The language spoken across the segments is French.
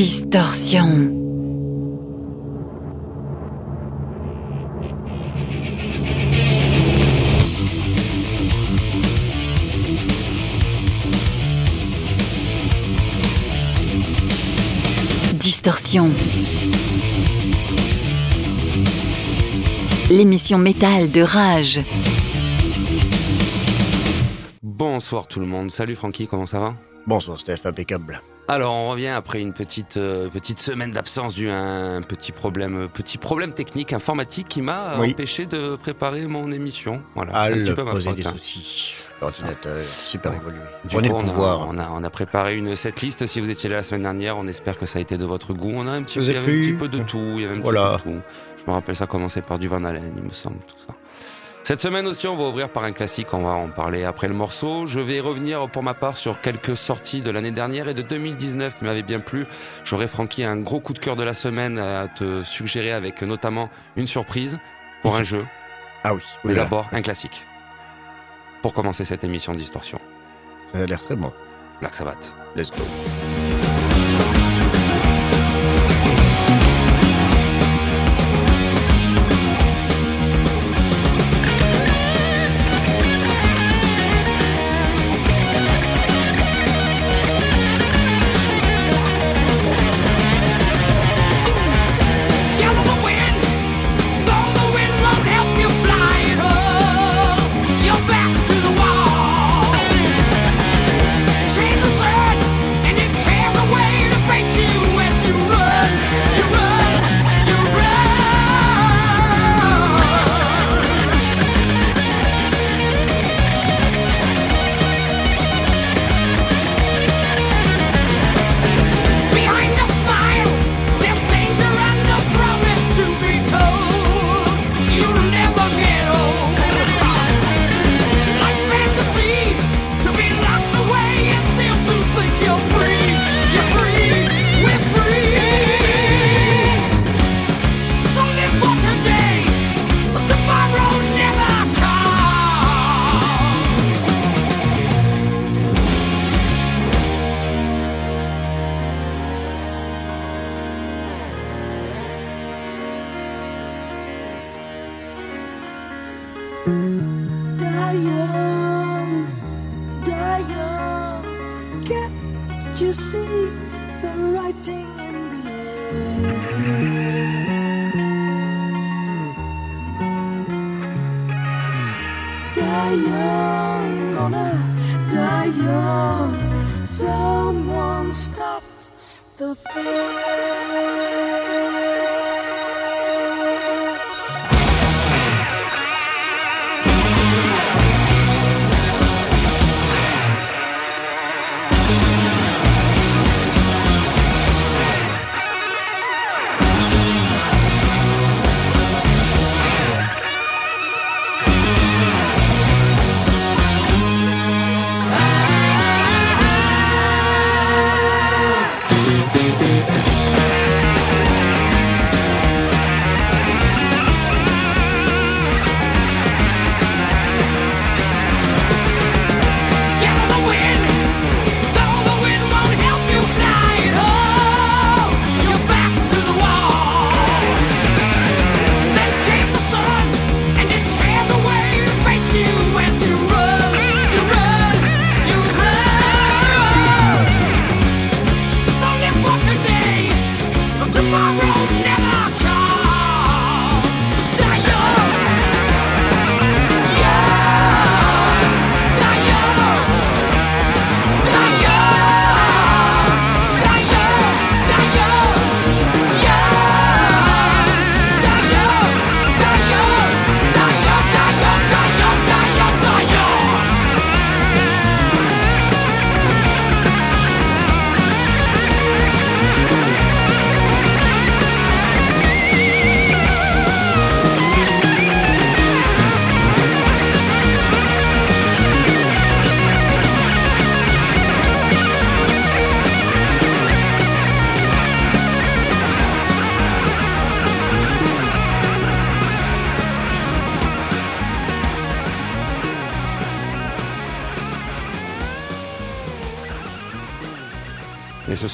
Distorsion. Distorsion. L'émission métal de Rage. Bonsoir tout le monde. Salut Francky, comment ça va? Bonsoir Steph, impeccable. Alors on revient après une petite euh, petite semaine d'absence dû à un petit problème petit problème technique informatique qui m'a Oui. empêché de préparer mon émission. Voilà, Ah, un petit peu ma poser faute, des hein. soucis. L'ordinateur est super évolué. Du coup, le on a- pouvoir. On a, on a préparé une setlist. Si vous étiez là la semaine dernière, on espère que ça a été de votre goût. On a un petit, il y avait un petit peu de tout. Il y avait un Voilà. petit peu de tout. Je me rappelle ça commençait par du Van Halen, il me semble, tout ça. Cette semaine aussi, on va ouvrir par un classique. On va en parler après le morceau. Je vais revenir pour ma part sur quelques sorties de l'année dernière et de 2019 qui m'avaient bien plu. J'aurais Francky un gros coup de cœur de la semaine à te suggérer avec notamment une surprise pour un jeu. Ah oui, Mais oui là, d'abord, un classique. Pour commencer cette émission de Distorsion. ça a l'air très bon. Black Sabbath. Let's go.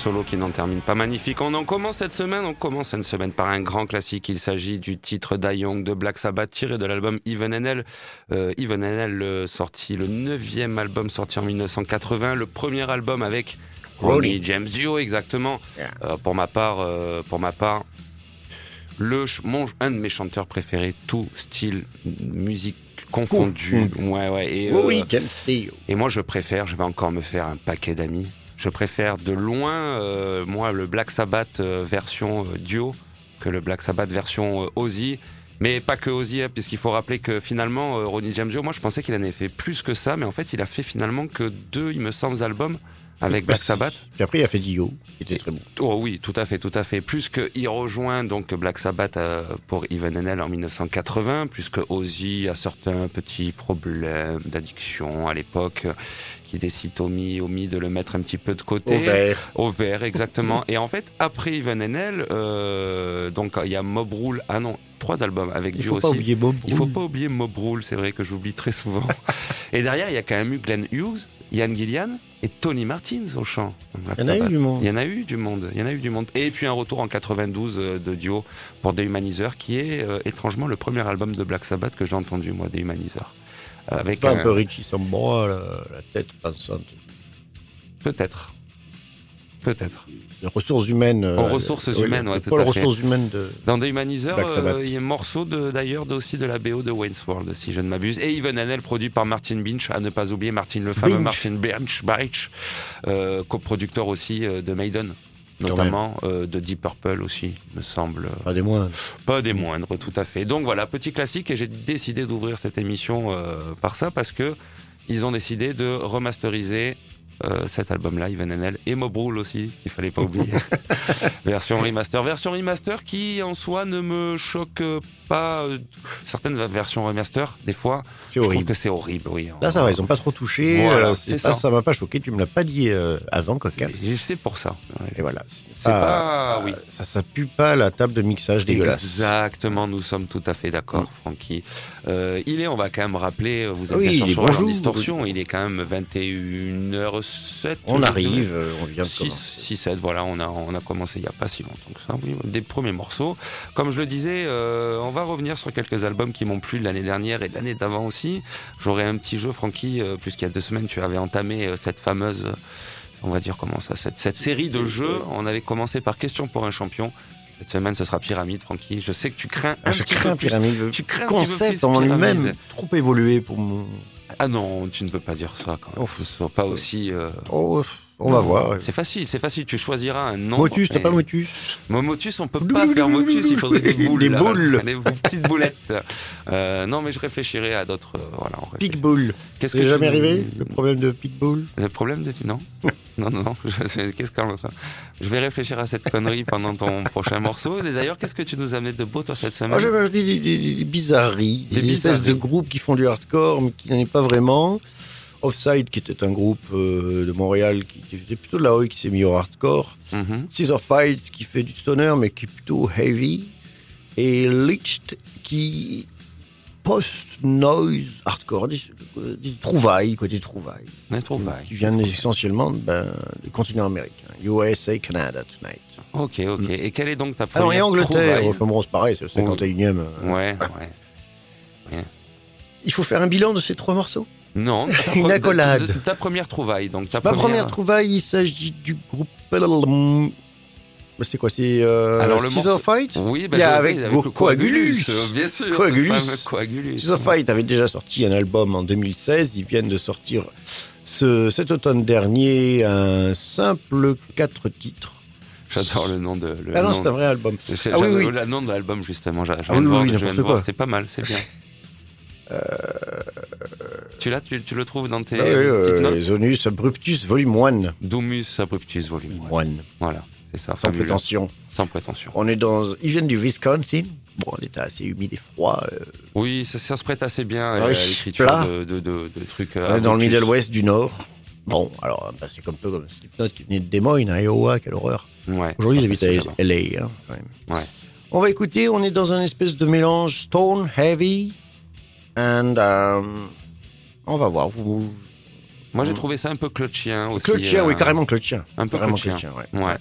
Solo qui n'en termine pas magnifique. On en commence cette semaine, on commence cette semaine par un grand classique. Il s'agit du titre Die Young de Black Sabbath tiré de l'album Even Hell. Euh, Even Hell, euh, sorti le neuvième album sorti en 1980, le premier album avec Ronnie. James Dio exactement. Euh, pour ma part, euh, pour ma part, le mon, un de mes chanteurs préférés, tout style musique confondu. Ouais ouais. Et, Oh euh, oui, et moi, je préfère, je vais encore me faire un paquet d'amis. Je préfère de loin, euh, moi, le Black Sabbath euh, version euh, duo que le Black Sabbath version Ozzy. Mais pas que Ozzy, hein, puisqu'il faut rappeler que finalement, Ronnie James Dio, moi, je pensais qu'il en avait fait plus que ça, mais en fait, il a fait finalement que deux, il me semble, albums avec Black. Sabbath. Puis après, il a fait Dio, qui était très bon. Oh oui, tout à fait, tout à fait. Plus qu'il rejoint donc Black Sabbath euh, pour Even and Hell en 1980, plus que Ozzy a certains petits problèmes d'addiction à l'époque, qui décide Tommy, Omi de le mettre un petit peu de côté. Au vert. Au vert, exactement. Et en fait, après Even and Hell, euh, donc il y a Mob Rule. Ah non, trois albums avec Il faut aussi. pas oublier Bob. Il faut pas oublier Mob Rule, c'est vrai que j'oublie très souvent. et derrière, il y a quand même eu Glenn Hughes, Ian Gillian et Tony Martins au chant. Il y en a eu du monde. Il y en a eu du monde. Il y en a eu du monde. Et puis un retour en 92 euh, de duo pour Dehumanizer, qui est euh, étrangement le premier album de Black Sabbath que j'ai entendu, moi, Dehumanizer. Euh, Avec pas un- un peu Richie Sambora, la, la tête pensante. Peut-être. Peut-être. Les ressources humaines. euh, En ressources oui, humaines, pôle fait. ressources humaines de. Dans Black Sabbath. euh, il y a un morceau de- d'ailleurs de, aussi de la BO de Wayne's World, si je ne m'abuse. Et Even Hanel, produit par Martin Binch, à ne pas oublier Martin, le fameux Binch. Martin Binch, Binch euh, coproducteur aussi euh, de Maiden, notamment euh, de Deep Purple aussi, me semble. Pas des moindres. Pas des moindres, tout à fait. Donc voilà, petit classique, et j'ai décidé d'ouvrir cette émission euh, par ça, parce que ils ont décidé de remasteriser euh, cet album-là, Even Hell, et Mob Rule aussi, qu'il fallait pas oublier. version remaster. Version remaster qui, en soi, ne me choque pas. euh, certaines versions remaster, des fois, je trouve que c'est horrible, oui. Là, ça va, ils ont pas trop touché. Voilà, euh, c'est pas, ça. ça m'a pas choqué. Tu me l'as pas dit euh, avant, Coca. C'est- pour ça. Et voilà. C'est pas- oui. Ça, ça pue pas la table de mixage dégueulasse. Exactement, nous sommes tout à fait d'accord, Francky. Euh, il est, on va quand même rappeler, vous êtes Oui, bien sûr sur distorsion, il est quand même 21h07. On arrive, euh, on vient de 6, commencer. 6, 7, voilà, on a, on a commencé il n'y a pas si longtemps que ça, oui, des premiers morceaux. Comme je le disais, euh, on va revenir sur quelques albums qui m'ont plu de l'année dernière et de l'année d'avant aussi. J'aurai un petit jeu, Francky, euh, puisqu'il y a deux semaines, tu avais entamé euh, cette fameuse, euh, on va dire comment ça, cette, cette série de jeux. On avait commencé par Question pour un champion. Cette semaine, ce sera Pyramide, Francky. Je sais que tu crains un Ah, je petit crains peu plus. Pyramide. Tu Le crains un petit peu concept plus en lui-même trop évolué pour mon. Ah non, tu ne peux pas dire ça quand même. Soit pas aussi. euh, Oh, on va voir. C'est facile, c'est facile. Tu choisiras un nom. Motus, t'as pas Motus? Mo- Motus, on peut pas faire Motus, il faudrait des boules. Des boules. Des petites boulettes. Euh, non, mais je réfléchirai à d'autres. euh, voilà. Qu'est-ce tu- jamais arrivé le problème de Pitbull Le problème de. Non Non, non, non. je- Qu'est-ce qu'on Je vais réfléchir à cette connerie pendant ton prochain morceau. Et d'ailleurs, qu'est-ce que tu nous amené de beau, toi, cette semaine? Moi, j'avais acheté des, des- des bizarreries, des, Des espèces de groupes qui font du hardcore, mais qui n'en est pas vraiment. Offside, qui était un groupe euh, de Montréal qui faisait plutôt de la oi, qui s'est mis au hardcore. Mhm. Scissor Fights, qui fait du stoner, mais qui est plutôt heavy. Et Liched, qui post-noise hardcore, des, des trouvailles, des trouvailles. Les trouvailles. Qui viennent essentiellement ben, du continent américain. USA, Canada, tonight. Ok, ok. Et quelle est donc ta Alors, première et Angleterre, trouvaille c'est pareil, c'est le 51e. euh, Ouais, ouais. Il faut faire un bilan de ces trois morceaux? Non, Une accolade. de- de- ta première trouvaille. Donc ta Ma première trouvaille, il s'agit du groupe. C'est quoi C'est euh, Alors, le Scissor morceau- Fight Oui, bah, Il y a je- avec oui, Go- le Coagulus. euh, bien sûr. Coagulus. Coagulus. Fight avait déjà sorti un album en 2016. Ils viennent de sortir ce, cet automne dernier un simple quatre titres. J'adore le nom de. Le Ah non, c'est un vrai album. Ah oui, oui. Le nom de l'album justement. Je Ah oui. C'est pas mal, c'est bien. Euh, Tu l'as, tu, tu le trouves dans tes Ah oui, euh, notes Zonus Abruptus Volume 1. Domus Abruptus Volume. 1. Voilà, c'est ça. Sans fabuleux. prétention. Sans prétention. On est dans. Ils viennent du Wisconsin. Bon, on était assez humide et froid. euh, Oui, ça, ça se prête assez bien à Oui, l'écriture de, de, de, de trucs. euh, dans le. Middle West du Nord. Bon, alors, bah, c'est comme peu comme Slipknot qui venait de Des Moines, à Iowa, quelle horreur. Ouais. Aujourd'hui, ils habitent à. LA, hein, quand même. Ouais. On va écouter, on est dans un espèce de mélange stone, heavy, and um, on va voir. Vous, Moi, j'ai trouvé ça un peu clutchien aussi. Claude Chien, euh, oui, carrément Claude Chien. Un peu Carrément Claude Claude Chien. Chien, ouais. Ouais,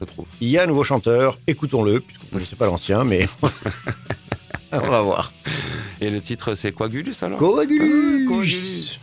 je trouve. Il y a un nouveau chanteur, écoutons-le, puisqu'on ne connaissait pas l'ancien, mais on va voir. Et le titre, c'est Coagulus alors? Coagulus Ah, Coagulus.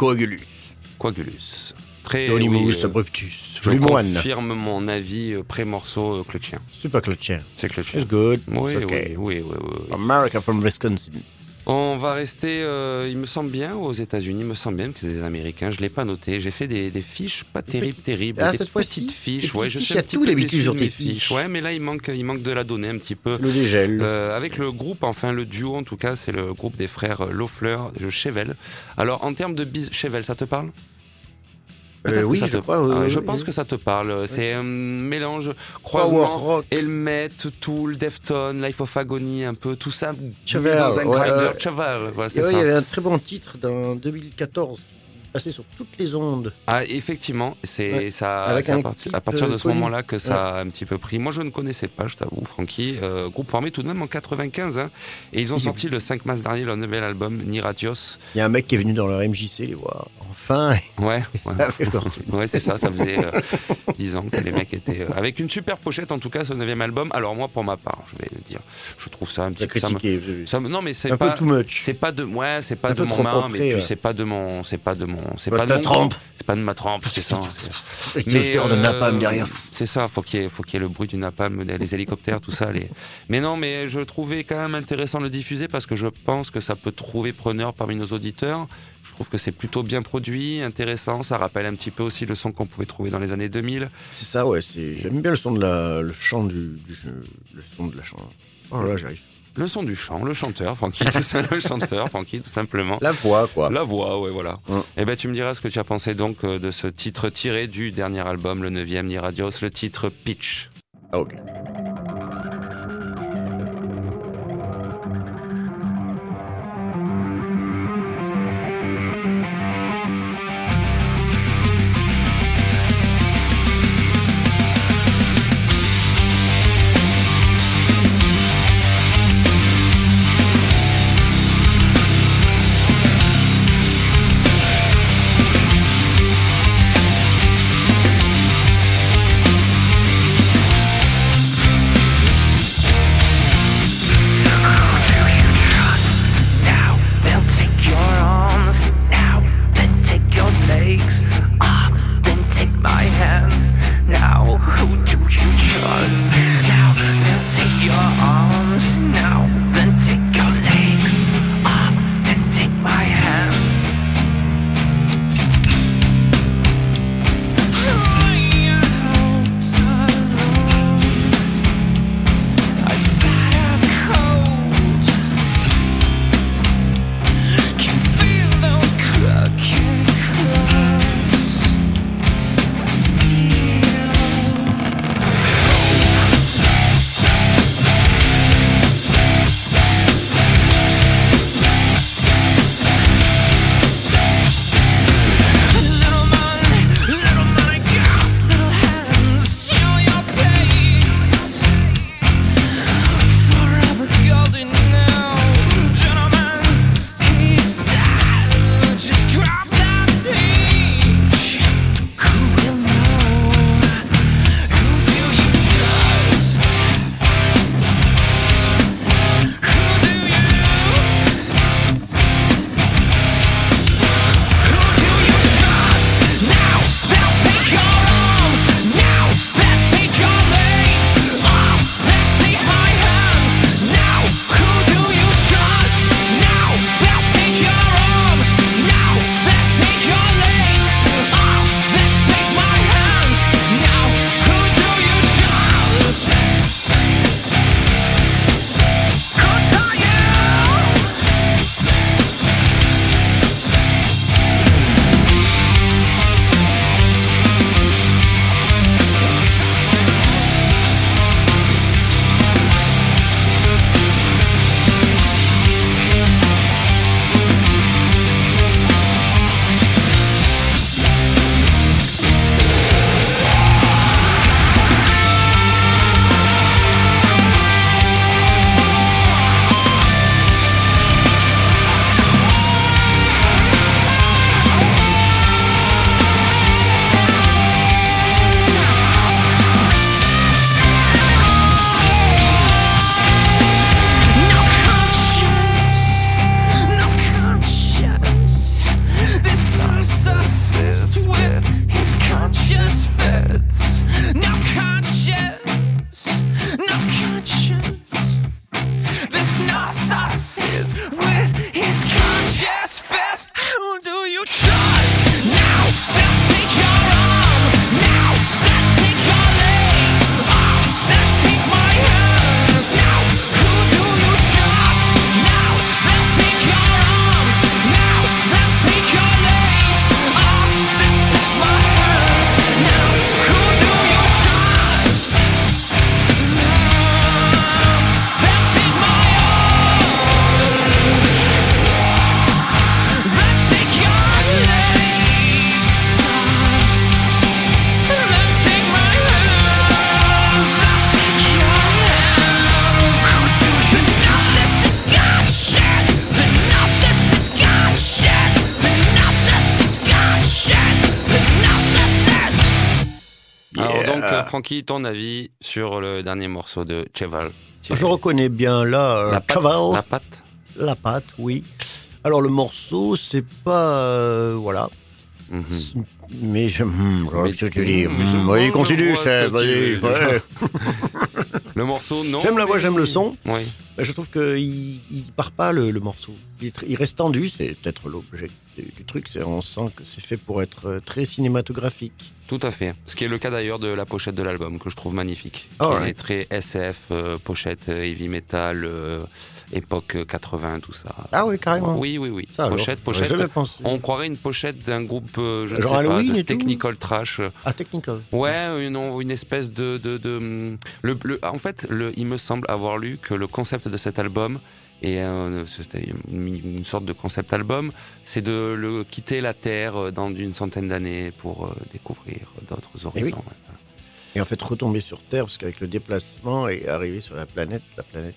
Coagulus. Coagulus. Très. Eonimus oui, euh, abruptus. je confirme mon avis euh, pré-morceau euh, pas Claude Chien. C'est clutchien. It's good. Oui, It's okay. oui, oui, oui, oui. America from Wisconsin. On va rester, euh, il me semble bien, aux États-Unis. Il me semble bien que c'est des Américains. Je l'ai pas noté. J'ai fait des, des fiches pas terribles, terribles. Ah, des cette fois-ci petites fiches. Ouais, je fiches, suis un petit peu déçu sur tes mes fiches. Ouais, mais là il manque, il manque de la donnée un petit peu. Le dégel. Euh, avec le groupe, enfin le duo en tout cas, c'est le groupe des frères Lofleur Chevel. Alors en termes de bis, Chevel, ça te parle? Euh, oui, je te- crois. Ah, oui, je oui, pense oui. que ça te parle. C'est un mélange croisement rock. Helmet, Tool, Defton, Life of Agony, un peu tout ça Cheval, dans un grinder. Cheval, voilà, il y avait un très bon titre dans 2014 passé sur toutes les ondes. Ah, effectivement, c'est Ouais. ça. Avec à, partir- clip, à partir de euh, ce moment-là que ça a un petit peu pris. Moi, je ne connaissais pas, je t'avoue, Francky. Euh, groupe formé tout de même en 95, hein, et ils ont sorti le 5 mars dernier leur nouvel album Niratios. Il y a un mec qui est venu dans leur MJC les voir. Enfin, Ouais, ouais. c'est ça, ça faisait euh, 10 ans que les mecs étaient. euh, avec une super pochette, en tout cas, ce neuvième album. Alors, moi, pour ma part, je vais le dire, je trouve ça un petit peu. ça me- me- non, mais c'est un pas. peu too much. C'est pas de, ouais, c'est pas de mon main, mais puis c'est pas de mon, c'est pas de mon, c'est Pas pas de mon trempe. C'est pas de ma trempe, c'est ça. Avec le cœur de euh, napalm derrière. C'est ça, faut qu'il y ait, faut qu'il y ait le bruit du napalm, les hélicoptères, tout ça. Les... Mais non, mais je trouvais quand même intéressant de le diffuser parce que je pense que ça peut trouver preneur parmi nos auditeurs. Je trouve que c'est plutôt bien produit, intéressant. Ça rappelle un petit peu aussi le son qu'on pouvait trouver dans les années 2000. C'est ça, ouais. c'est- J'aime bien le son de la, le chant du, du jeu, le son de la chanson. Oh là, j'arrive. Le son du chant, le chanteur, Francky, tout ça, le chanteur, Francky, tout simplement. La voix, quoi. La voix, ouais, voilà. Ouais. Et ben, tu me diras ce que tu as pensé donc euh, de ce titre tiré du dernier album, le 9e Ni Radios, le titre Pitch. Ah, ok. Ton avis sur le dernier morceau de Cheval? Je reconnais bien là euh, la patte, Chaval, la patte? la patte, oui. Alors le morceau, c'est pas euh, voilà, Mais je, hmm, Mais- que tu dis? Hmm, oui, continue, chef. Vas-y. ouais. Le morceau, non. J'aime la voix, j'aime le son. Oui. Mais je trouve qu'il il part pas le, le morceau. Il, reste tendu, c'est peut-être l'objet du, du truc. On sent que c'est fait pour être euh, très cinématographique. Tout à fait. Ce qui est le cas d'ailleurs de la pochette de l'album, que je trouve magnifique. Qui ouais. est très SF, euh, pochette euh, heavy metal, euh, époque euh, 80, tout ça. Ah oui, carrément. Oui, oui, oui. Ça, pochette, pochette. On croirait une pochette d'un groupe, euh, je ne Genre sais Halloween pas, de et technical trash. Ah, technical. Ouais, une, une espèce de... de, de hum, le, le- en fait, le, il me semble avoir lu que le concept de cet album, et euh, c'était une, une sorte de concept album, c'est de le quitter la Terre euh, dans une centaine d'années pour euh, découvrir d'autres horizons. Eh oui. ouais. Et en fait, retomber sur Terre, parce qu'avec le déplacement et arriver sur la planète, la planète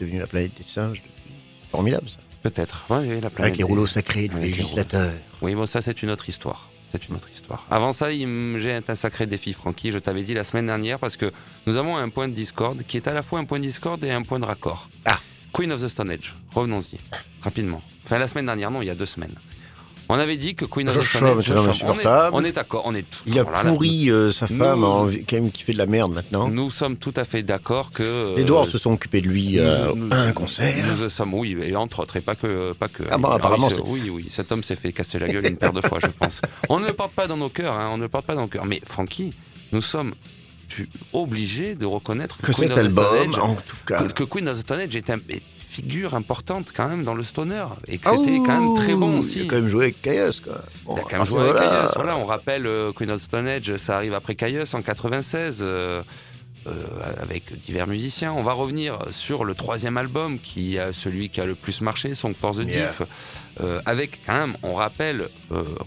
devenue la planète des singes. C'est formidable, ça. Peut-être. Ouais, la planète Avec les des- rouleaux sacrés du législateur. Oui, bon, ça, c'est une autre histoire. C'est une autre histoire. Avant ça, j'ai un sacré défi, Francky. Je t'avais dit la semaine dernière parce que nous avons un point de discorde qui est à la fois un point de discorde et un point de raccord. Ah. Queen of the Stone Age. Revenons-y. Rapidement. Enfin, la semaine dernière, non, il y a deux semaines. On avait dit que Queen of the Stone Age. on est, insupportable. on est d'accord, on est tout. Il a pourri euh, sa femme, en- quand même, qui fait de la merde maintenant. nous, sommes tout à fait d'accord que. Les euh, Dwarfs se sont occupés de lui euh, à un concert. Nous sommes, oui, et entre autres, et pas que. Pas que Ah bon, Alors, apparemment, Oui, oui, cet homme s'est fait casser la gueule une paire de fois, je pense. On ne le porte pas dans nos cœurs, hein, on ne le porte pas dans nos cœurs. Mais Francky, nous sommes obligés de reconnaître que, Que Queen cet of the Stone album, Age- en tout cas. que, que Queen of the Stone Age est une figure importante quand même dans le stoner et que Ah c'était quand même très bon aussi. Il a quand même joué avec Caius, quoi. Bon, Il a quand même joué avec Caius. Voilà, on rappelle euh, Queen of Stone Age, ça arrive après Caius en 96. euh, euh, avec divers musiciens. On va revenir sur le troisième album, qui est celui qui a le plus marché, Song for the Yeah. Diff. Avec quand même, on rappelle,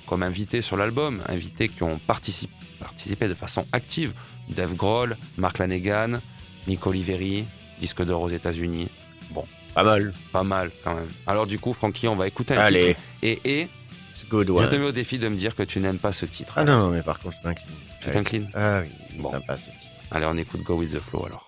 comme invités sur l'album, invités qui ont participé, participé de façon active, Dave Grohl, Mark Lanegan, Nick Oliveri, disque d'or aux États-Unis. Pas mal. Pas mal quand même. Alors du coup, Francky, on va écouter un Allez, titre. Et, et je te mets au défi de me dire que tu n'aimes pas ce titre. Ah non, non, mais par contre, je m'incline. Tu t'inclines Ah oui, il est Bon. sympa ce titre. Allez, on écoute Go With The Flow alors.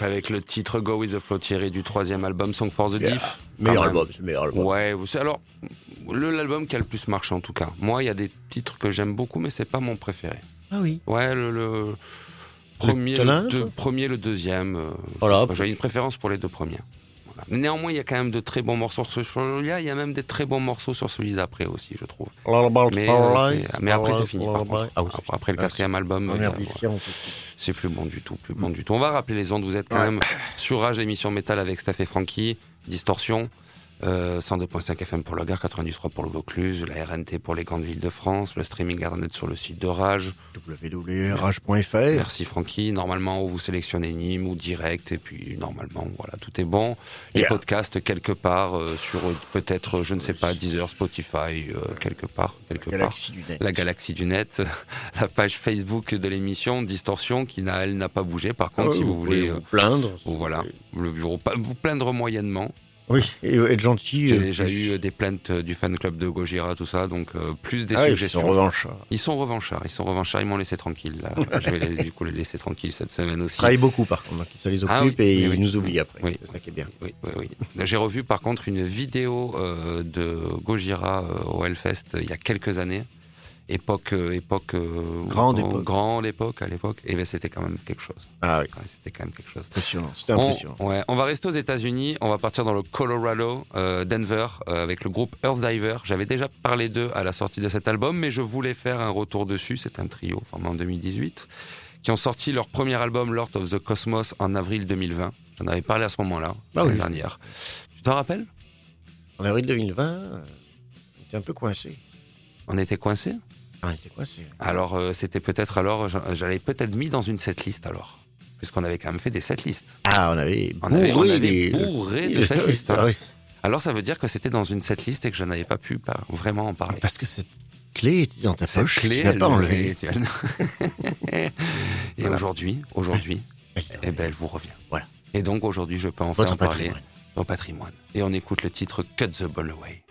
Donc avec le titre Go With The Flow tiré du troisième album Song for the Yeah. Diff. Meilleur album, c'est le meilleur album. Ouais, vous savez, alors, le- l'album qui a le plus marché en tout cas. Moi, il y a des titres que j'aime beaucoup, mais c'est pas mon préféré. Ah oui. Ouais, le, le premier, le, deux- premier, le deuxième. euh, Voilà. J'ai une préférence pour les deux premiers. Voilà. Mais Néanmoins, il y a quand même de très bons morceaux sur celui-là. Il y a même des très bons morceaux sur celui d'après aussi, je trouve. Mais, euh, mais après, c'est fini. Par contre. Ah oui, Après, le quatrième album, euh, c'est- plus bon du tout, plus bon du tout. On va rappeler les ondes. Vous êtes quand même sur Rage, émission métal avec Steph et Frankie, Distorsion, euh, 102.5 FM pour le Gard, 93 pour le Vaucluse, la RNT pour les grandes villes de France, le streaming internet sur le site de Rage. www.rage.fr. Merci Francky. Normalement, vous sélectionnez Nîmes ou direct, et puis normalement, voilà, tout est bon. Les Yeah. podcasts quelque part euh, sur euh, peut-être, euh, je ne sais pas, Deezer, Spotify, euh, quelque part, quelque part Galaxie du net. la galaxie du net, la page Facebook de l'émission Distorsion qui n'a elle n'a pas bougé. Par contre, Ah, si vous, voulez, vous euh, plaindre. bon, voilà, le bureau, vous plaindre moyennement. Oui, et être gentil. J'ai euh, déjà eu des plaintes du fan club de Gojira, tout ça, donc euh, plus des Ah suggestions. en revanche, euh, Ils sont revanchards, ils sont revanchards, ils m'ont laissé tranquille. Là. Je vais les- du coup les laisser tranquilles cette semaine aussi. travaille beaucoup par contre, donc ça les occupe Ah oui, et oui, ils oui. nous oublient après. Oui. C'est ça qui est bien. Oui, oui, oui. J'ai revu par contre une vidéo euh, de Gojira euh, au Hellfest il y a quelques années. Époque, euh, époque, euh, Grande grand- époque. grande époque à l'époque. Et ben c'était quand même quelque chose. Ah oui, Ouais, c'était quand même quelque chose. impressionnant. C'était On, impressionnant. ouais, on va rester aux États-Unis. On va partir dans le Colorado, euh, Denver, euh, avec le groupe Earth Diver. J'avais déjà parlé d'eux à la sortie de cet album, mais je voulais faire un retour dessus. C'est un trio formé en 2018 qui ont sorti leur premier album Lord of the Cosmos en avril 2020. J'en avais parlé à ce moment-là, Ah l'année oui. dernière. Tu t'en rappelles? En avril 2020, euh, on était un peu coincé. On était coincés? Ah, on. Alors euh, c'était peut-être alors, j'a- j'avais peut-être mis dans une setlist alors, puisqu'on avait quand même fait des setlists. Ah, on avait On avait, on bourré avait les- bourré de setlists. Ah hein. oui, Alors ça veut dire que c'était dans une setlist et que je n'avais pas pu pas vraiment en parler. Parce que cette clé était dans ta Cette poche. clé, tu elle- pas enlevée. et Voilà. aujourd'hui, aujourd'hui, Elle- eh ben, elle vous revient. Voilà. Et donc aujourd'hui, je peux enfin Votre en parler patrimoine. au patrimoine. Et on écoute le titre Cut the Ball Away.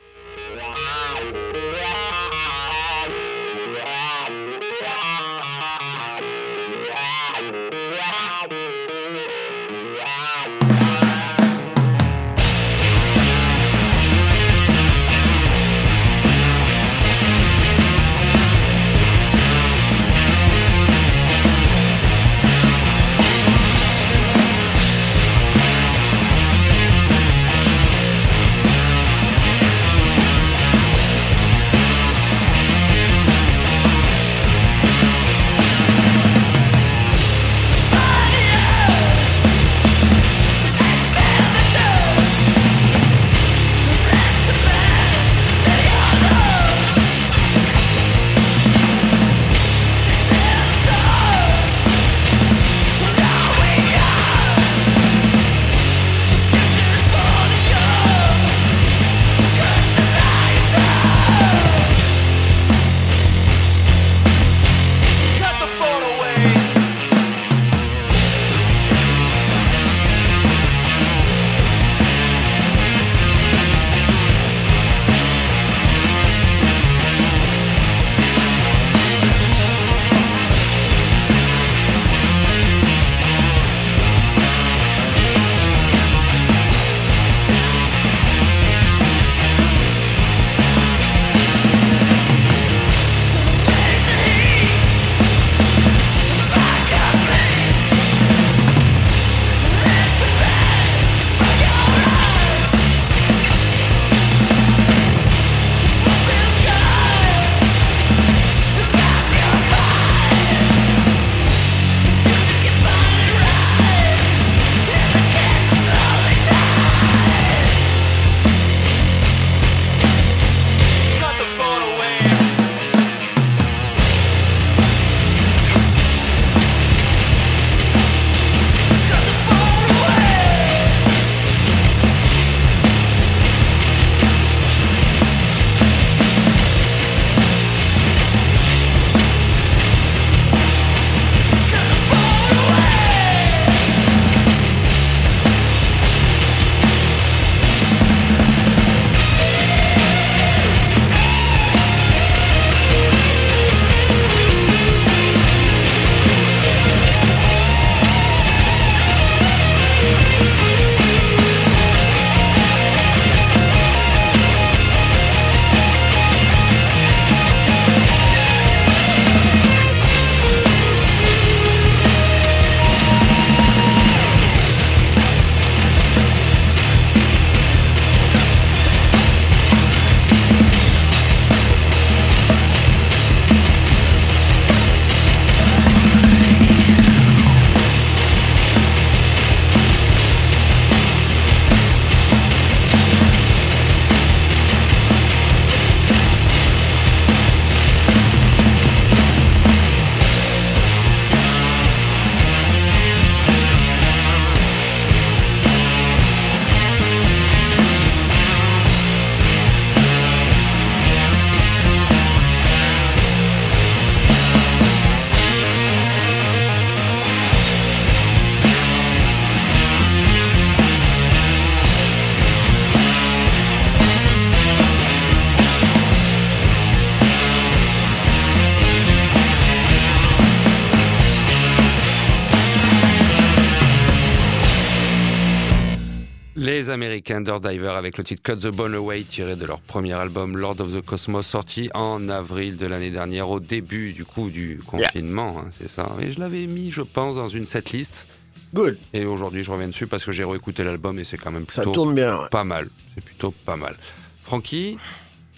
Dirt Diver avec le titre Cut the Bone Away tiré de leur premier album Lord of the Cosmos sorti en avril de l'année dernière au début du coup du confinement, hein, c'est ça. Et je l'avais mis, je pense, dans une setlist. Good. Et aujourd'hui, je reviens dessus parce que j'ai réécouté l'album et c'est quand même Ça plutôt tourne bien. ouais. pas mal. C'est plutôt pas mal. Francky,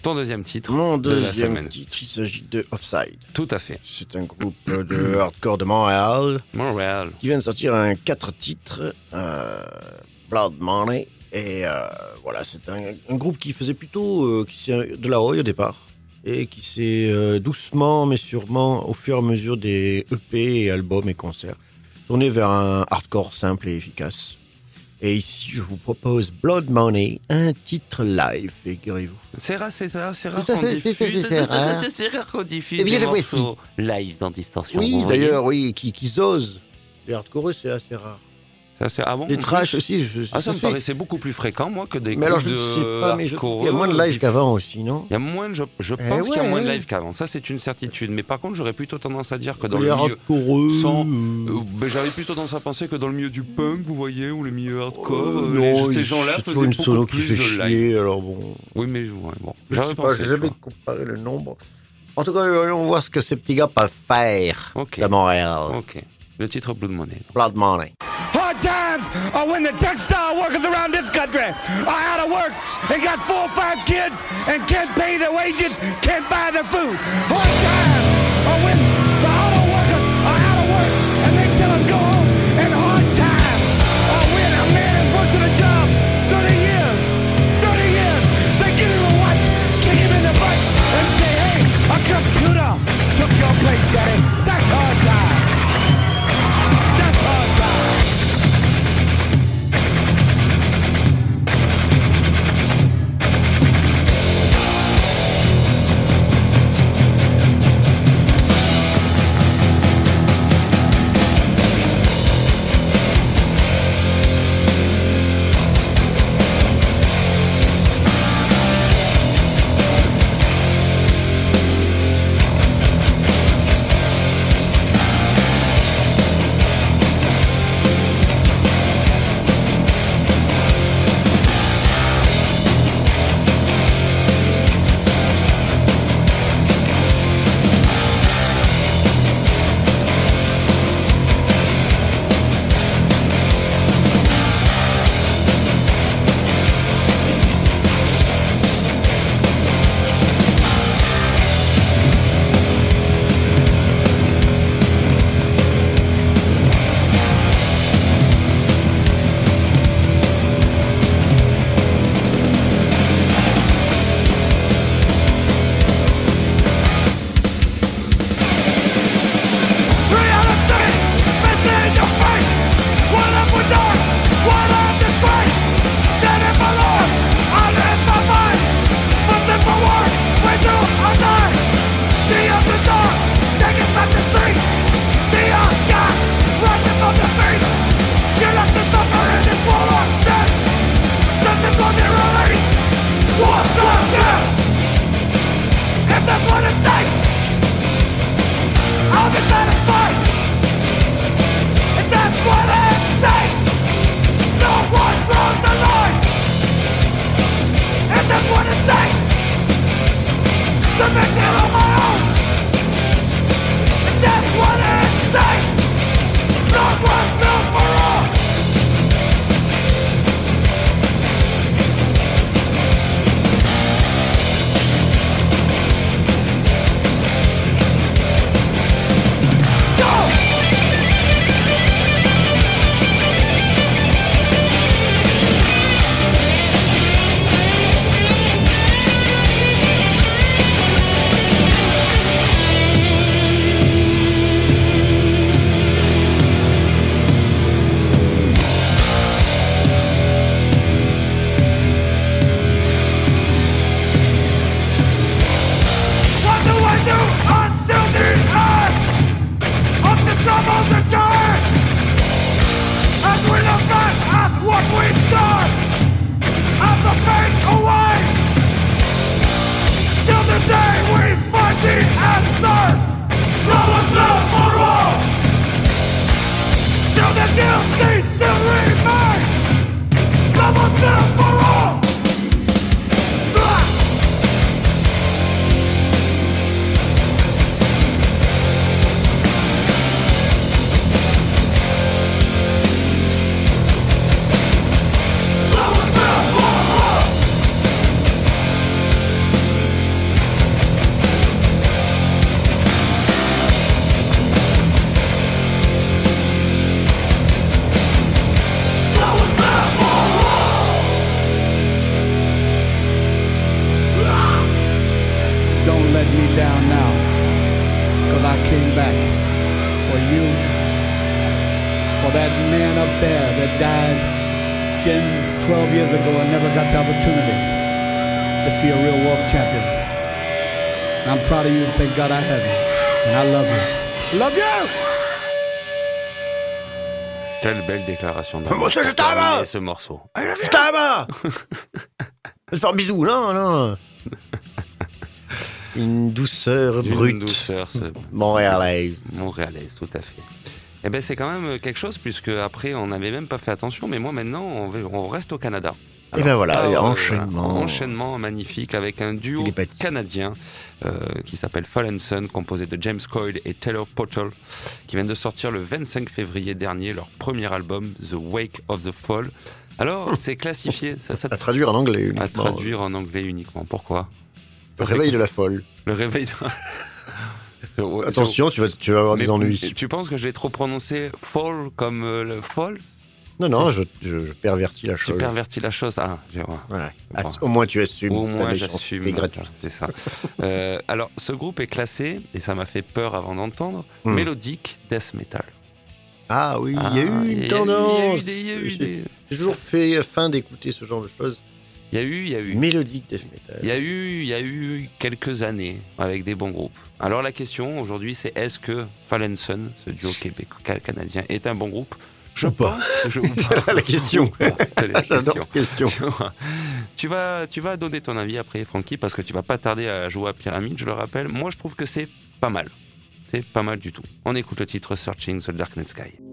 ton deuxième titre Mon de la deuxième titre, il s'agit de Offside. Tout à fait. C'est un groupe de hardcore de Montréal Montréal. qui vient de sortir un quatre titres, euh, Blood Money. Et euh, voilà, c'est un, un groupe qui faisait plutôt euh, qui de la Roy au départ et qui s'est euh, doucement mais sûrement au fur et à mesure des EP et albums et concerts tourné vers un hardcore simple et efficace. Et ici, je vous propose Blood Money, un titre live, figurez-vous. C'est rare, c'est rare, c'est rare qu'on diffuse. c'est rare. C'est rare qu'on diffuse Eh bien, des morceaux live dans Distorsion. Oui, d'ailleurs, oui, qui, qui osent. Les hardcore, c'est assez rare. Ça, c'est ah bon, Les trash aussi, je, Ah, ça me paraissait beaucoup plus fréquent, moi, que des Mais alors, je de sais pas, mais je qu'il y a moins de live qu'avant aussi, non? Il y a moins de, je, je Eh pense qu'il y a moins de live qu'avant. Ça, c'est une certitude. Mais par contre, j'aurais plutôt tendance à dire que dans Les le milieu. hardcore, sans- euh, Euh, J'avais plutôt tendance à penser que dans le milieu du punk, vous voyez, ou le milieu hardcore, euh, euh, non, ces il- gens-là faisaient une solo qui fait chier, alors bon. Oui, mais ouais, bon. Je J'avais sais pas, pensé. jamais comparé le nombre. En tout cas, voyons voir ce que ces petits gars peuvent faire Ok. de Montréal. Ok. Le titre Blood Money. Blood Money. The textile workers around this country are out of work They got four or five kids and can't pay their wages, can't buy their food. Hard times are when Quelle belle déclaration d'amour. ça, je t'aime ce morceau. Je vais faire un bisou, non, non. Une douceur brute douceur, ce montréalaise. montréalaise, tout à fait. Eh ben c'est quand même quelque chose puisque après on n'avait même pas fait attention, mais moi maintenant on reste au Canada. Et ben voilà, ouais, enchaînement. enchaînement magnifique avec un duo canadien euh, qui s'appelle Fallen Sun, composé de James Coyle et Taylor Pottle, qui viennent de sortir le 25 février dernier leur premier album The Wake of the Fall. Alors c'est classifié, ça, ça À traduire en anglais à uniquement. traduire en anglais uniquement. Pourquoi? Le réveil de la folle. Le réveil. de- Ouais, Attention, tu vas, tu vas avoir mais des ennuis. Tu penses que je l'ai trop prononcé fall comme euh, le fall Non, non, je, je, je pervertis la Tu chose. pervertis la chose. Ah, j'ai- ouais. Bon. Ass- Au moins, tu assumes. Au moins, j'assume. C'est ça. Euh, alors, ce groupe est classé, et ça m'a fait peur avant d'entendre, Hmm. mélodique death metal. Ah oui, il y a Ah, eu une tendance. Y a eu a eu J'ai toujours fait fin d'écouter ce genre de choses. il y a eu, il y a eu. Mélodique death metal. Il y a eu, il y a eu quelques années avec des bons groupes. Alors la question aujourd'hui, c'est est-ce que Fallen Sun, ce duo québécois canadien, est un bon groupe? Je pense. Je, la question. La vas, tu vas donner ton avis après, Francky, parce que tu vas pas tarder à jouer à Pyramide, je le rappelle. Moi, je trouve que c'est pas mal. C'est pas mal du tout. On écoute le titre Searching the Darknet Sky.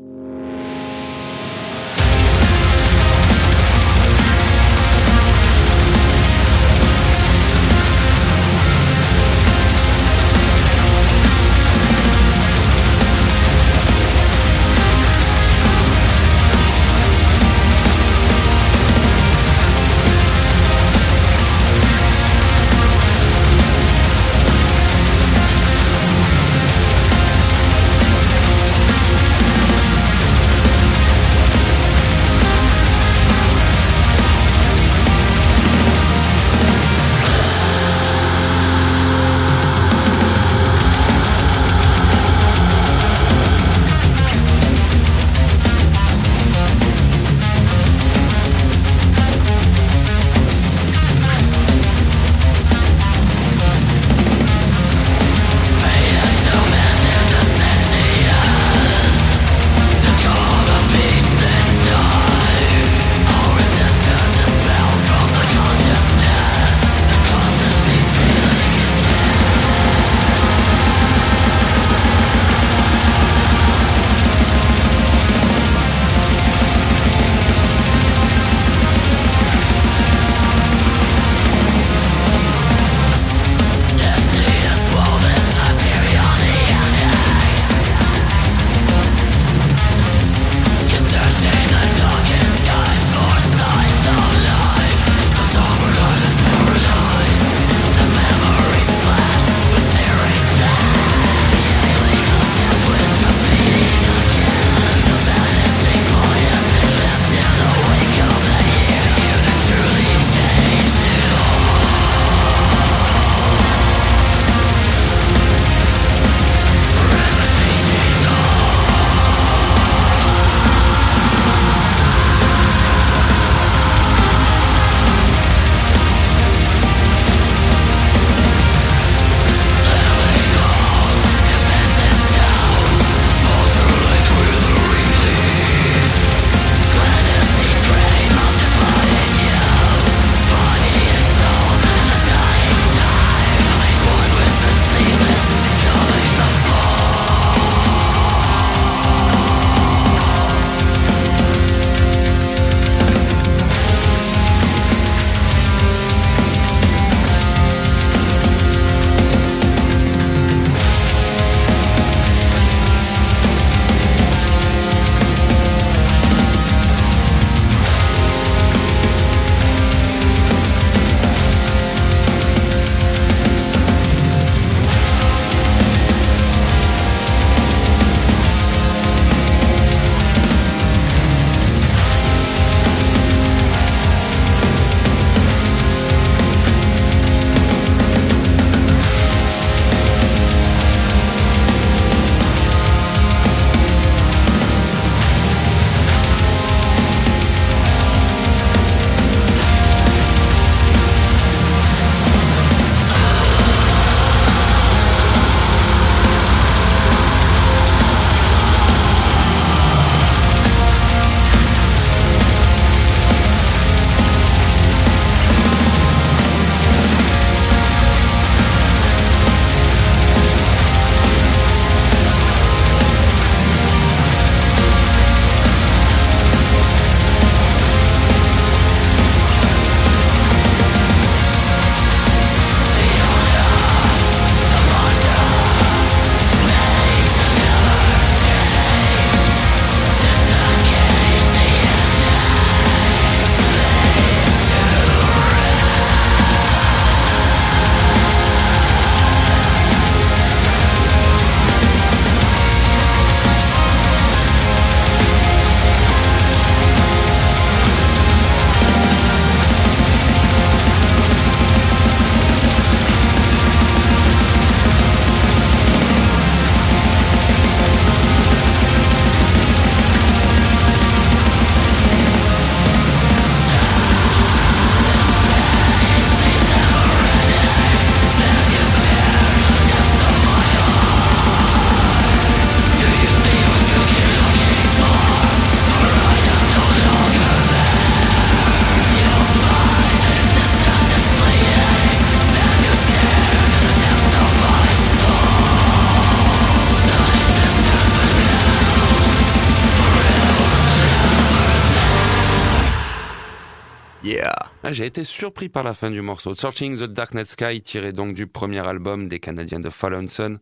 Ah, J'ai été surpris par la fin du morceau. Searching the Darknet Sky, tiré donc du premier album des Canadiens de Fallen Sun.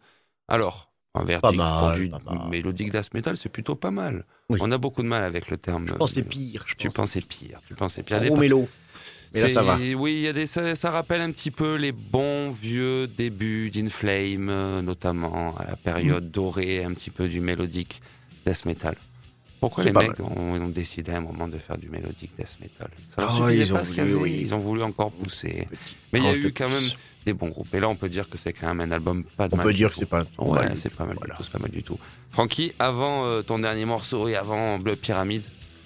Alors, un verdict mal, pour du mélodique death metal, c'est plutôt pas mal. Oui. On a beaucoup de mal avec le terme. Je pensais euh, pire. Je Tu pensais pire. Tu pensais pire. Trop mélo. Mais là, ça va. Oui, y a des, ça, ça rappelle un petit peu les bons vieux débuts d'Inflame, euh, notamment à la période Mm. dorée un petit peu du mélodique death metal. Pourquoi les mecs ont, ont décidé à un moment de faire du mélodique death metal? Ça leur Oh, suffisait ils ont pas voulu, avait, oui. Ils ont voulu encore pousser. Mais il y a eu quand même des bons groupes. Et là, on peut dire que c'est quand même un album pas de On mal peut du dire que c'est pas. Ouais, mal c'est pas mal Voilà. du tout, c'est pas mal du tout. Francky, avant euh, ton dernier morceau et avant Bleu Pyramide,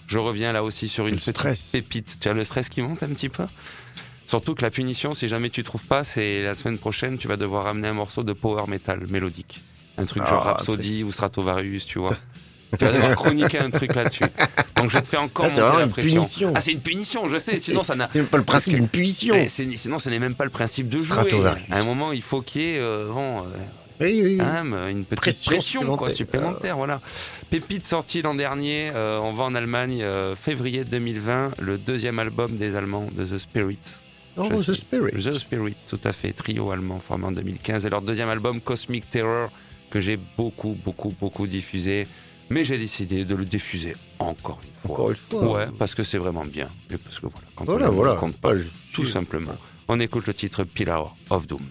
je reviens là aussi sur une Le petite stress. pépite. Tu as le stress qui monte un petit peu? Surtout que la punition, si jamais tu trouves pas, c'est la semaine prochaine, tu vas devoir amener un morceau de power metal mélodique. Un truc genre Ah, Rhapsody ou Stratovarius, tu vois. tu vas devoir chroniquer un truc là-dessus. Donc je vais te faire encore c'est monter la une pression. punition. Ah, c'est une punition, je sais, sinon ça n'a C'est même pas le principe d'une punition. eh, c'est- sinon, ce n'est même pas le principe de jouer. À un moment, il faut qu'il y ait euh, bon, euh, Oui, oui. quand même une petite Pression pression, quoi, supplémentaire. supplémentaire. Voilà. Pépite sorti l'an dernier. euh, on va en Allemagne euh, février 2020. Le deuxième album des Allemands de The Spirit. Oh, The. Spirit. The Spirit, tout à fait. Trio allemand formé en 2015. Et leur deuxième album, Cosmic Terror, que j'ai beaucoup, beaucoup, beaucoup diffusé. Mais j'ai décidé de le diffuser encore une fois. Encore une fois. Ouais, parce que c'est vraiment bien. Et parce que voilà, quand Voilà, on voilà. on compte pas, juste- tout simplement. On écoute le titre Pillar of Doom.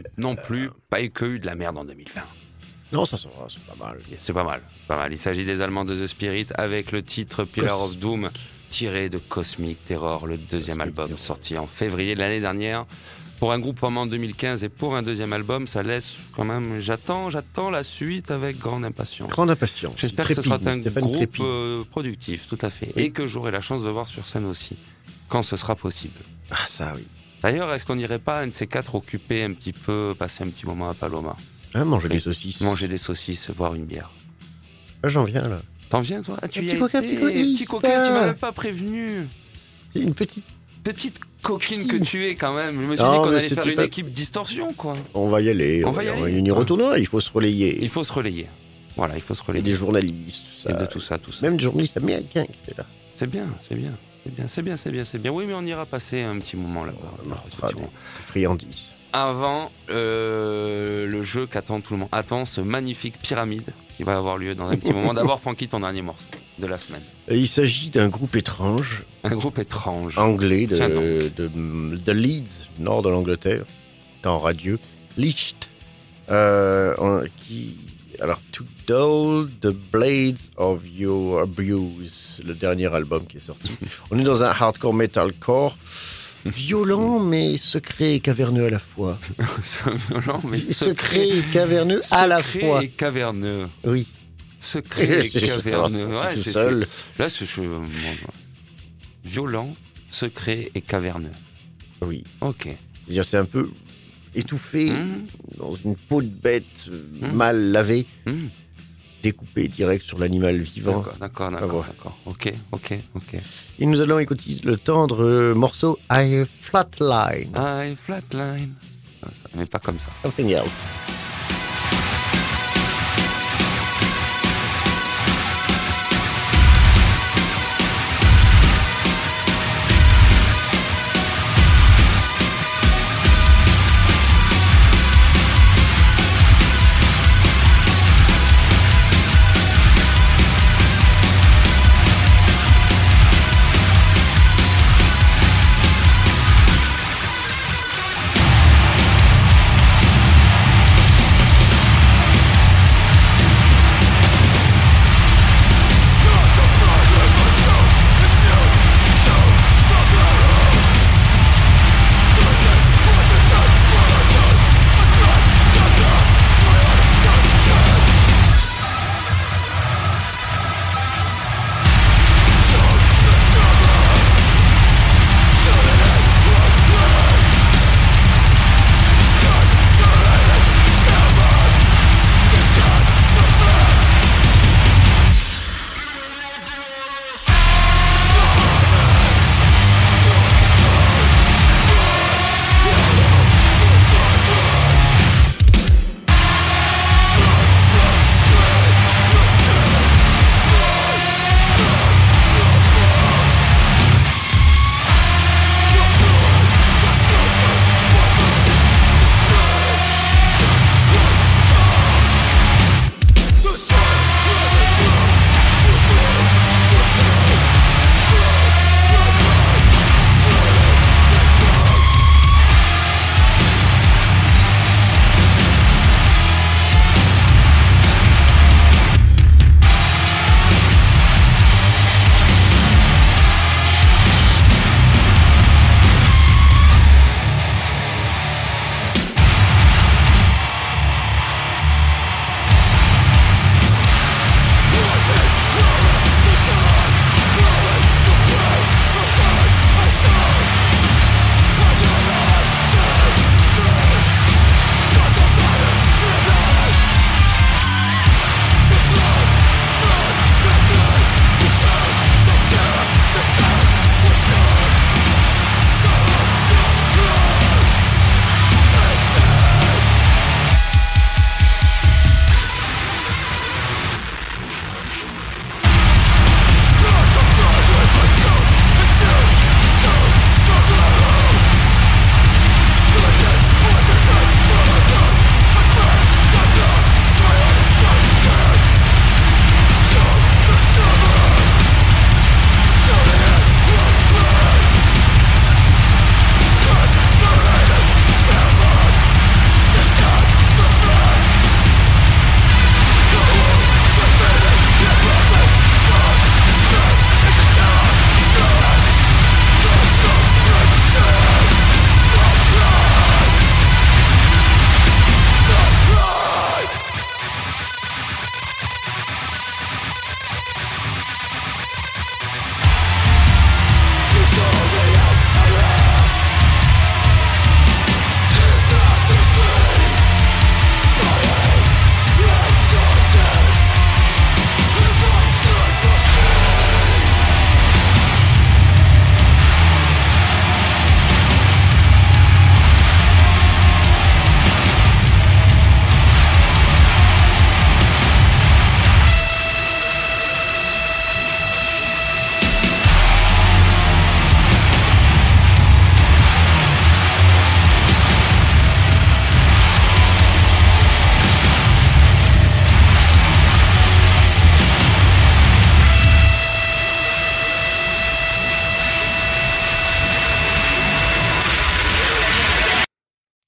Même non plus pas eu que eu de la merde en 2020. Non, ça, ça va, c'est pas mal. C'est pas mal, pas mal. Il s'agit des Allemands de The Spirit avec le titre Pillar of Doom tiré de Cosmic Terror, le deuxième Cosmic album Terror. sorti en février de l'année dernière. Pour un groupe formé en 2015 et pour un deuxième album, ça laisse quand même. J'attends, j'attends la suite avec grande impatience. Grande impatience. J'espère que ce sera un Stéphane groupe euh, productif, tout à fait, et que j'aurai la chance de voir sur scène aussi, quand ce sera possible. Ah, ça, oui. D'ailleurs, est-ce qu'on n'irait pas un de ces quatre occuper un petit peu, passer un petit moment à Paloma, Hein, manger des saucisses. manger des saucisses, boire une bière Ah, J'en viens, là. T'en viens toi? Ah, Tu Un y petit été petit Petit coquin, tu m'as même pas prévenu. C'est une petite. Petite coquine que tu es quand même. Je me suis Non, dit qu'on allait faire une pas- équipe distorsion, quoi. On va y aller. On va y aller. On y retournera. Il faut se relayer. Il faut se relayer. Voilà, il faut se relayer. des journalistes, tout Et ça. de tout ça, tout ça. Même des journalistes américains qui étaient là. C'est bien, c'est bien. C'est bien, c'est bien, c'est bien, c'est bien. Oui, mais on ira passer un petit moment là-bas. On friandises. Avant euh, le jeu qu'attend tout le monde. Attends ce magnifique pyramide qui va avoir lieu dans un petit moment. D'abord, Francky, ton dernier morceau de la semaine. Et il s'agit d'un groupe étrange, Un groupe étrange. anglais, de, de, de Leeds, nord de l'Angleterre, temps radieux. Licht. Euh, qui. Alors, To Dull the Blades of Your Abuse, le dernier album qui est sorti. On est dans un hardcore metalcore, violent mais secret et caverneux à la fois. violent, mais secret et caverneux à la secret fois. et caverneux. Oui. Secret et caverneux. Ouais, tout seul. Là, c'est je- bon, violent, secret et caverneux. Oui. Ok. C'est un peu étouffé Mhm. dans une peau de bête euh, Mhm. mal lavée, Hmm. découpée direct sur l'animal vivant. D'accord, d'accord, d'accord, Ah bon. d'accord. Ok, ok, ok. Et nous allons écouter le tendre euh, morceau I Flatline. I flatline. Ah, ça- Mais pas comme ça. Something else.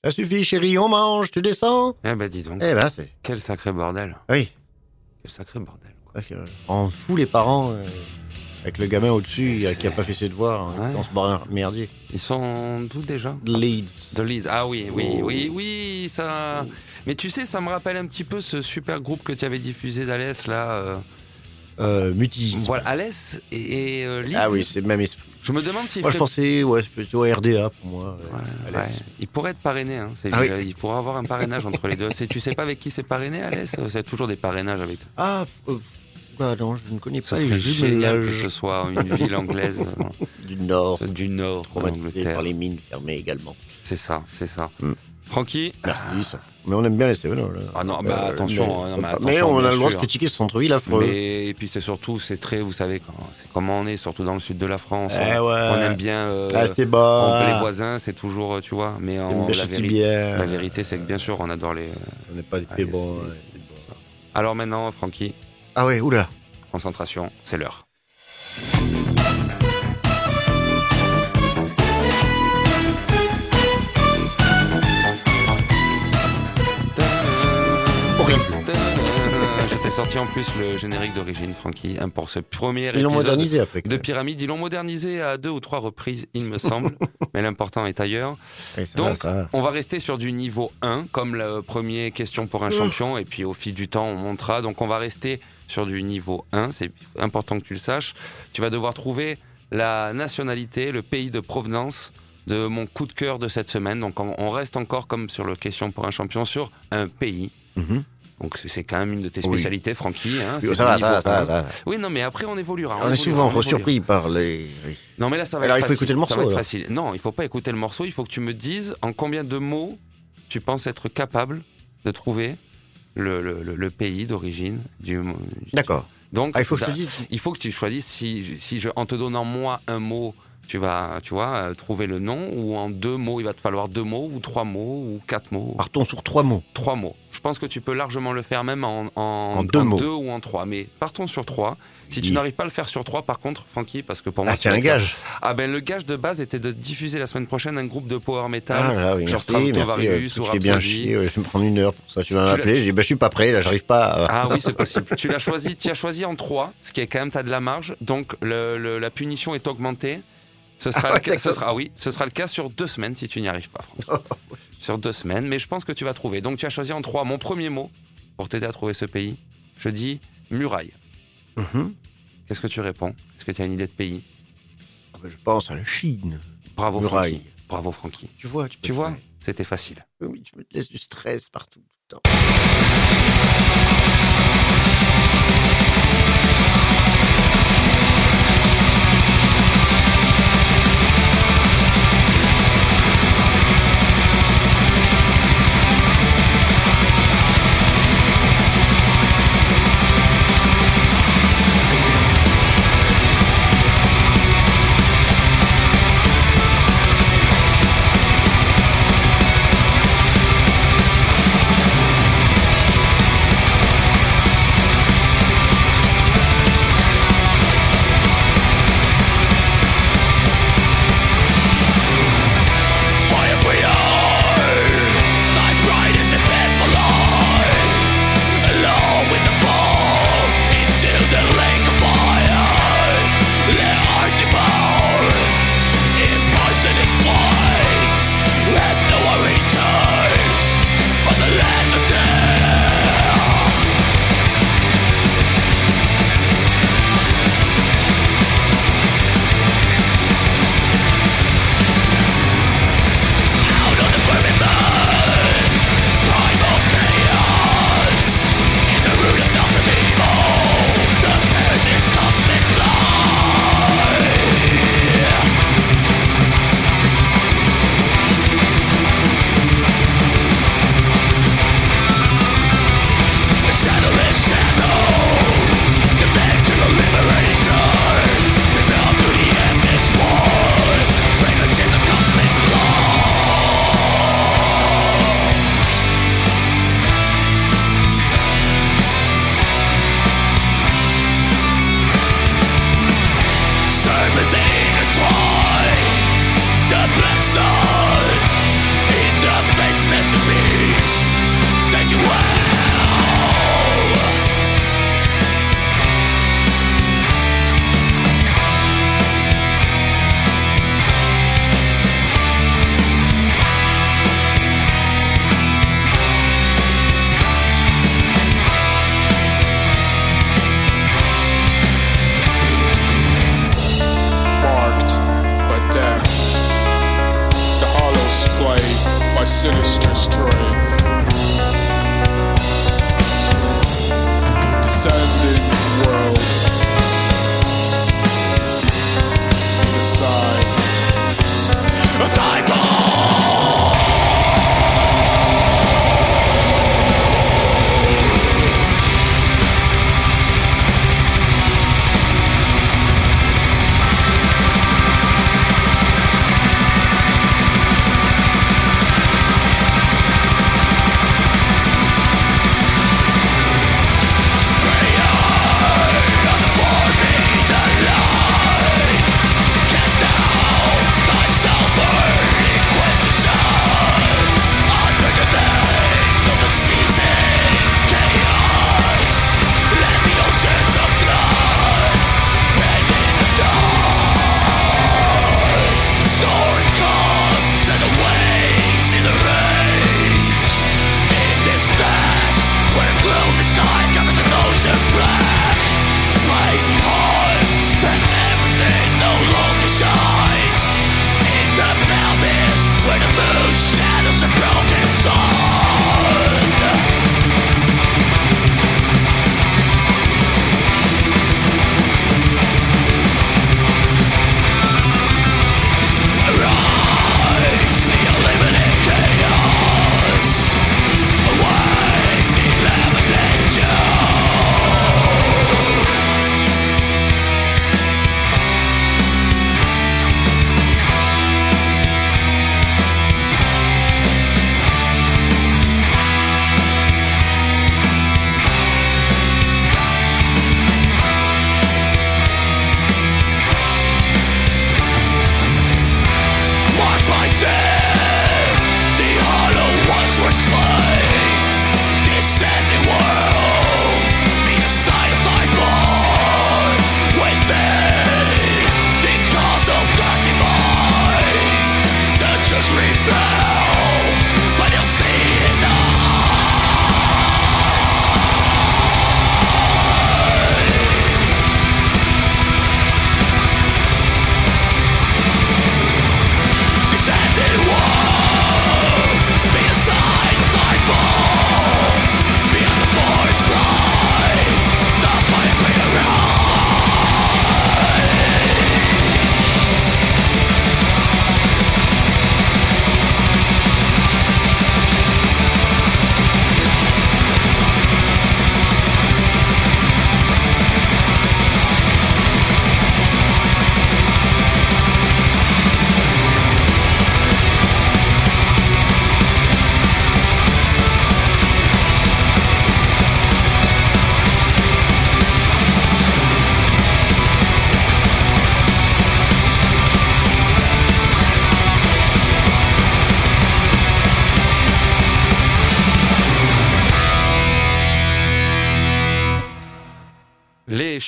Ça suffit, chérie, on mange, tu descends Eh ben dis donc, Eh ben, c'est... quel sacré bordel. Oui. Quel sacré bordel. quoi. On fout les parents euh, avec le gamin au-dessus euh, qui a pas fait ses devoirs hein, Ouais. dans ce bar merdier. Ils sont d'où déjà De Leeds. De Leeds. Ah oui, oui, Oh. oui, oui, ça. Mais tu sais, ça me rappelle un petit peu ce super groupe que tu avais diffusé d'Alès là. euh, Euh, mutisme. Voilà, Alès et, et, euh. Ah oui, c'est le même esprit. Je me demande s'il Moi, je pensais, ouais, c'est plutôt RDA pour moi. euh, Ouais. Il pourrait être parrainé. Hein. C'est- Ah oui. Il pourrait avoir un parrainage entre les deux. C'est- Tu sais pas avec qui c'est parrainé, Alès? C'est toujours des parrainages avec. Ah, euh, bah non, je ne connais Ça pas les serait génial que ce soit une ville anglaise euh, du Nord, du Nord, en traumatisé Angleterre. par les mines fermées également. C'est ça, c'est ça. Mm. Francky? Merci, ça. Mais on aime bien les Cévenols. Ah non, bah, attention, mais, non, mais mais attention, on a le droit de critiquer ce centre-ville affreux. Mais et puis c'est surtout, c'est très, vous savez, c'est comment on est, surtout dans le sud de la France. Eh on, ouais. on aime bien euh, Ah, c'est on- bas. les voisins, c'est toujours, euh, tu vois. Mais bien la, ce petit véri- bien. la vérité, c'est que bien sûr, on adore les. On n'est pas des Allez, ouais, c'est bon. Alors maintenant, Francky, Ah ouais, oula. concentration, c'est l'heure. Sorti en plus le générique d'origine, Francky, hein, pour ce premier Ils l'ont épisode modernisé après. de Pyramide. Ils l'ont modernisé à deux ou trois reprises, il me semble, mais l'important est ailleurs. Donc, va, ça va. On va rester sur du niveau 1, comme la première question pour un champion, et puis au fil du temps, on montera. Donc, on va rester sur du niveau 1, c'est important que tu le saches. Tu vas devoir trouver la nationalité, le pays de provenance de mon coup de cœur de cette semaine. Donc, on on reste encore, comme sur le question pour un champion, sur un pays. Mhm. Donc, c'est- quand même une de tes Oui. spécialités, Francky. Hein, Oui, ça va, ça va, ça va, 1. ça va. Oui, non, mais après, on évoluera. On est souvent on surpris par les. oui. Non, mais là, ça va Alors, être il faut facile. écouter le Ça va morceau, être facile. Non, il faut pas écouter le morceau. Il faut que tu me dises en combien de mots tu penses être capable de trouver le, le- le- le pays d'origine du. D'accord. Donc, Ah, il faut que je te dise. il faut que tu choisisses si, si je, en te donnant moi un mot, tu vas, tu vois, euh, trouver le nom, ou en deux mots, il va te falloir deux mots, ou trois mots, ou quatre mots. Partons sur trois mots. Trois mots. Je pense que tu peux largement le faire même en, en, En deux mots. ou en trois. Mais partons sur trois. Si tu Oui. n'arrives pas à le faire sur trois, par contre, Francky, parce que pour moi, Ah, tu tiens, vas un gage. Ah ben le gage de base était de diffuser la semaine prochaine un groupe de power metal. Ah là, oui, genre merci, merci. Stratovarius euh, ou bien chier. ouais, Je vais me prendre une heure pour ça. Tu vas m'appeler. J'ai dit, bah, je suis pas prêt. Là, j'arrive pas. à- Ah oui, c'est possible. tu l'as choisi, tu as choisi en trois, ce qui est quand même t'as de la marge. Donc le, le- la punition est augmentée. Ce sera, Ah le ouais, cas, ce sera, ah oui, ce sera le cas sur deux semaines si tu n'y arrives pas, Franck. sur deux semaines, mais je pense que tu vas trouver. Donc tu as choisi en trois. Mon premier mot pour t'aider à trouver ce pays, je dis muraille. Mhm. Qu'est-ce que tu réponds? Est-ce que tu as une idée de pays? Ah, bah, Je pense à la Chine. Bravo Muraille. Francky. Bravo Francky. Tu vois, tu, le vois, c'était facile. Oui, tu me laisses du stress partout. tout le temps.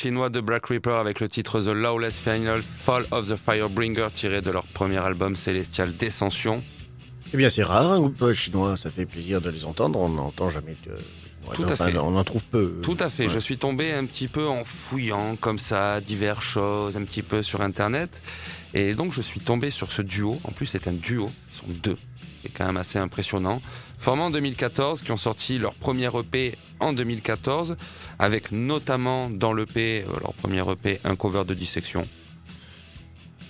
Chinois de Black Reaper avec le titre The Lawless Final Fall of the Firebringer tiré de leur premier album Célestial Descension. Eh bien, c'est rare, un groupe chinois, ça fait plaisir de les entendre, on n'entend jamais de... ouais, Tout à enfin, fait. On en trouve peu. Tout à fait, Ouais. je suis tombé un petit peu en fouillant comme ça, diverses choses, un petit peu sur internet. Et donc je suis tombé sur ce duo, en plus c'est un duo, ils sont deux, c'est quand même assez impressionnant. Formé en 2014, qui ont sorti leur premier EP en 2014, avec notamment dans l'EP, euh, leur premier EP, un cover de dissection.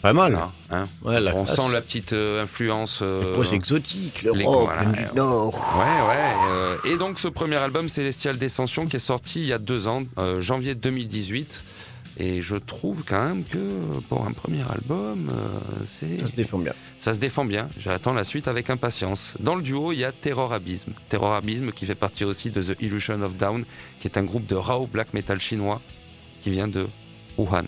Pas mal. Hein. Ouais, On classe. sent la petite euh, influence. euh, C'est exotique, les- voilà, l'Amérique du Nord. Ouais, ouais. euh, et donc ce premier album, Célestial Descension, qui est sorti il y a deux ans, janvier 2018. Et je trouve quand même que pour un premier album, euh, c'est Ça se défend bien. ça se défend bien. J'attends la suite avec impatience. Dans le duo, il y a Terror Abysm. Terror Abysm qui fait partie aussi de The Illusion of Down, qui est un groupe de Rao black metal chinois qui vient de Wuhan.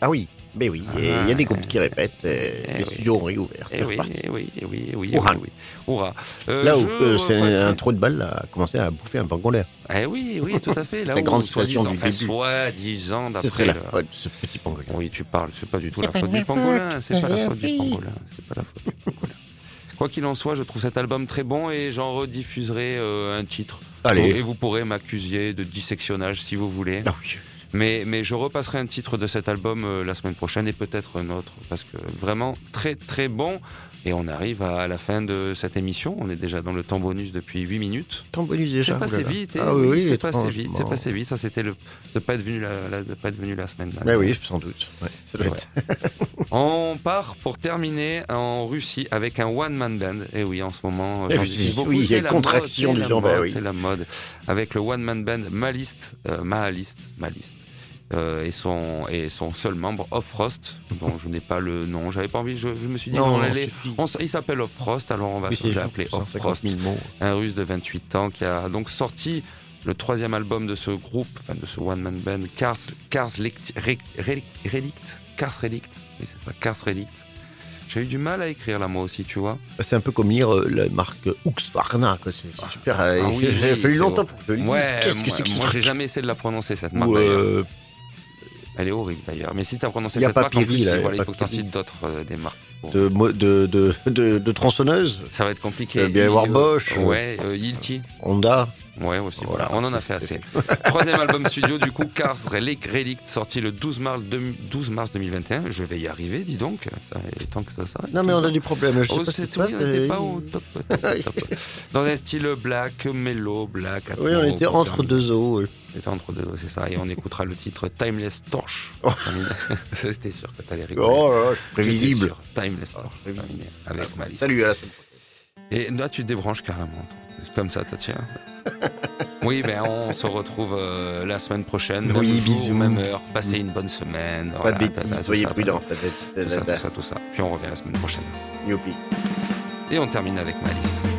Ah oui, mais oui, et il y a des groupes qui répètent, et Eh les oui. studios ont réouvert. Oui, reparti. eh oui, eh oui, oui, oui. Hurrah. Euh, Là où euh, c'est un trou de balle a commencé à bouffer un pangolin. Eh oui, oui, tout à fait. Là La où, grande soi-disant, du enfin, début. soi-disant, Ce d'après serait la le- faute de ce petit pangolin. Oui, tu parles, c'est pas du tout la faute du pangolin, c'est pas la faute du pangolin, c'est pas la faute du pangolin. Quoi qu'il en soit, je trouve cet album très bon et j'en rediffuserai euh, un titre. Allez. Et vous pourrez m'accuser de dissectionnage si vous voulez. Ah oui. Mais, mais je repasserai un titre de cet album euh, la semaine prochaine et peut-être un autre parce que vraiment très très bon. Et on arrive à la fin de cette émission. On est déjà dans le temps bonus depuis 8 minutes. Tant bonus déjà. C'est passé oulala. vite. eh Ah oui, oui, c'est passé vite. C'est passé vite. Ça, c'était le de pas être venu la, la- de pas être venu la semaine Mais dernière. oui, sans doute. Ouais, ça doit Ouais. être- On part pour terminer en Russie avec un one man band. Et oui, en ce moment, Eh j'en dis beaucoup, oui, il y a c'est la contraction mode, du genre, bah oui. C'est la mode. Avec le one man band Malist, euh, Mahalist, Malist. Euh, et son et son seul membre Off Frost dont je n'ai pas le nom j'avais pas envie je, je me suis dit Non, on non, allait on il s'appelle Off Frost alors on va Oui, l'appeler Off 150 Frost 000 mots. un russe de 28 ans qui a donc sorti le troisième album de ce groupe, enfin de ce one-man band, Cars, Cars Relict, Cars Relict, oui c'est ça, Cars Relict. J'ai eu du mal à écrire là moi aussi, tu vois. C'est un peu comme lire euh, la marque quoi. C'est super. euh, Ah oui, J'ai oui, fallu longtemps vrai. pour que je lise. Ouais, Qu'est-ce que moi, c'est que moi, j'ai jamais essayé de la prononcer cette marque Ou, euh, Elle est horrible d'ailleurs. Mais si tu as prononcé cette marque, en plus, là, il- voilà, il faut que tu en cites d'autres euh, des marques. Bon, de, de, de, de, de tronçonneuse, Ça va être compliqué. Euh, bien y avoir Et, Bosch, Ouais, euh, Yilti. Honda. Ouais, aussi. Voilà. On en a fait assez. Troisième album studio, du coup, Cars Relic, Relict, sorti le 12 mars, 12 mars 2021. Je vais y arriver, dis donc. Ça, il est temps que ça s'arrête. Non, mais on a du problème. Je sais Oh, pas c'est oui, passe. on n'était pas au top, top, top. Dans un style black, mellow, black. Oui, on était entre deux eaux. oui. On était entre deux, c'est ça. Et on écoutera le titre Timeless Torch. Oh. J'étais sûr que t'allais rigoler. Oh là là, J'étais prévisible. Timeless Torch. Avec Malice. Salut, à la semaine prochaine. Et là, tu te débranches carrément. Comme ça, ça tient. Oui, ben on se retrouve euh, la semaine prochaine. Même Oui, jour, bisous. même heure. Passez une bonne semaine. Pas Voilà, de bêtises, soyez prudents. Tout ça, tout ça, tout ça. Puis on revient la semaine prochaine. Youpi. Et on termine avec ma liste.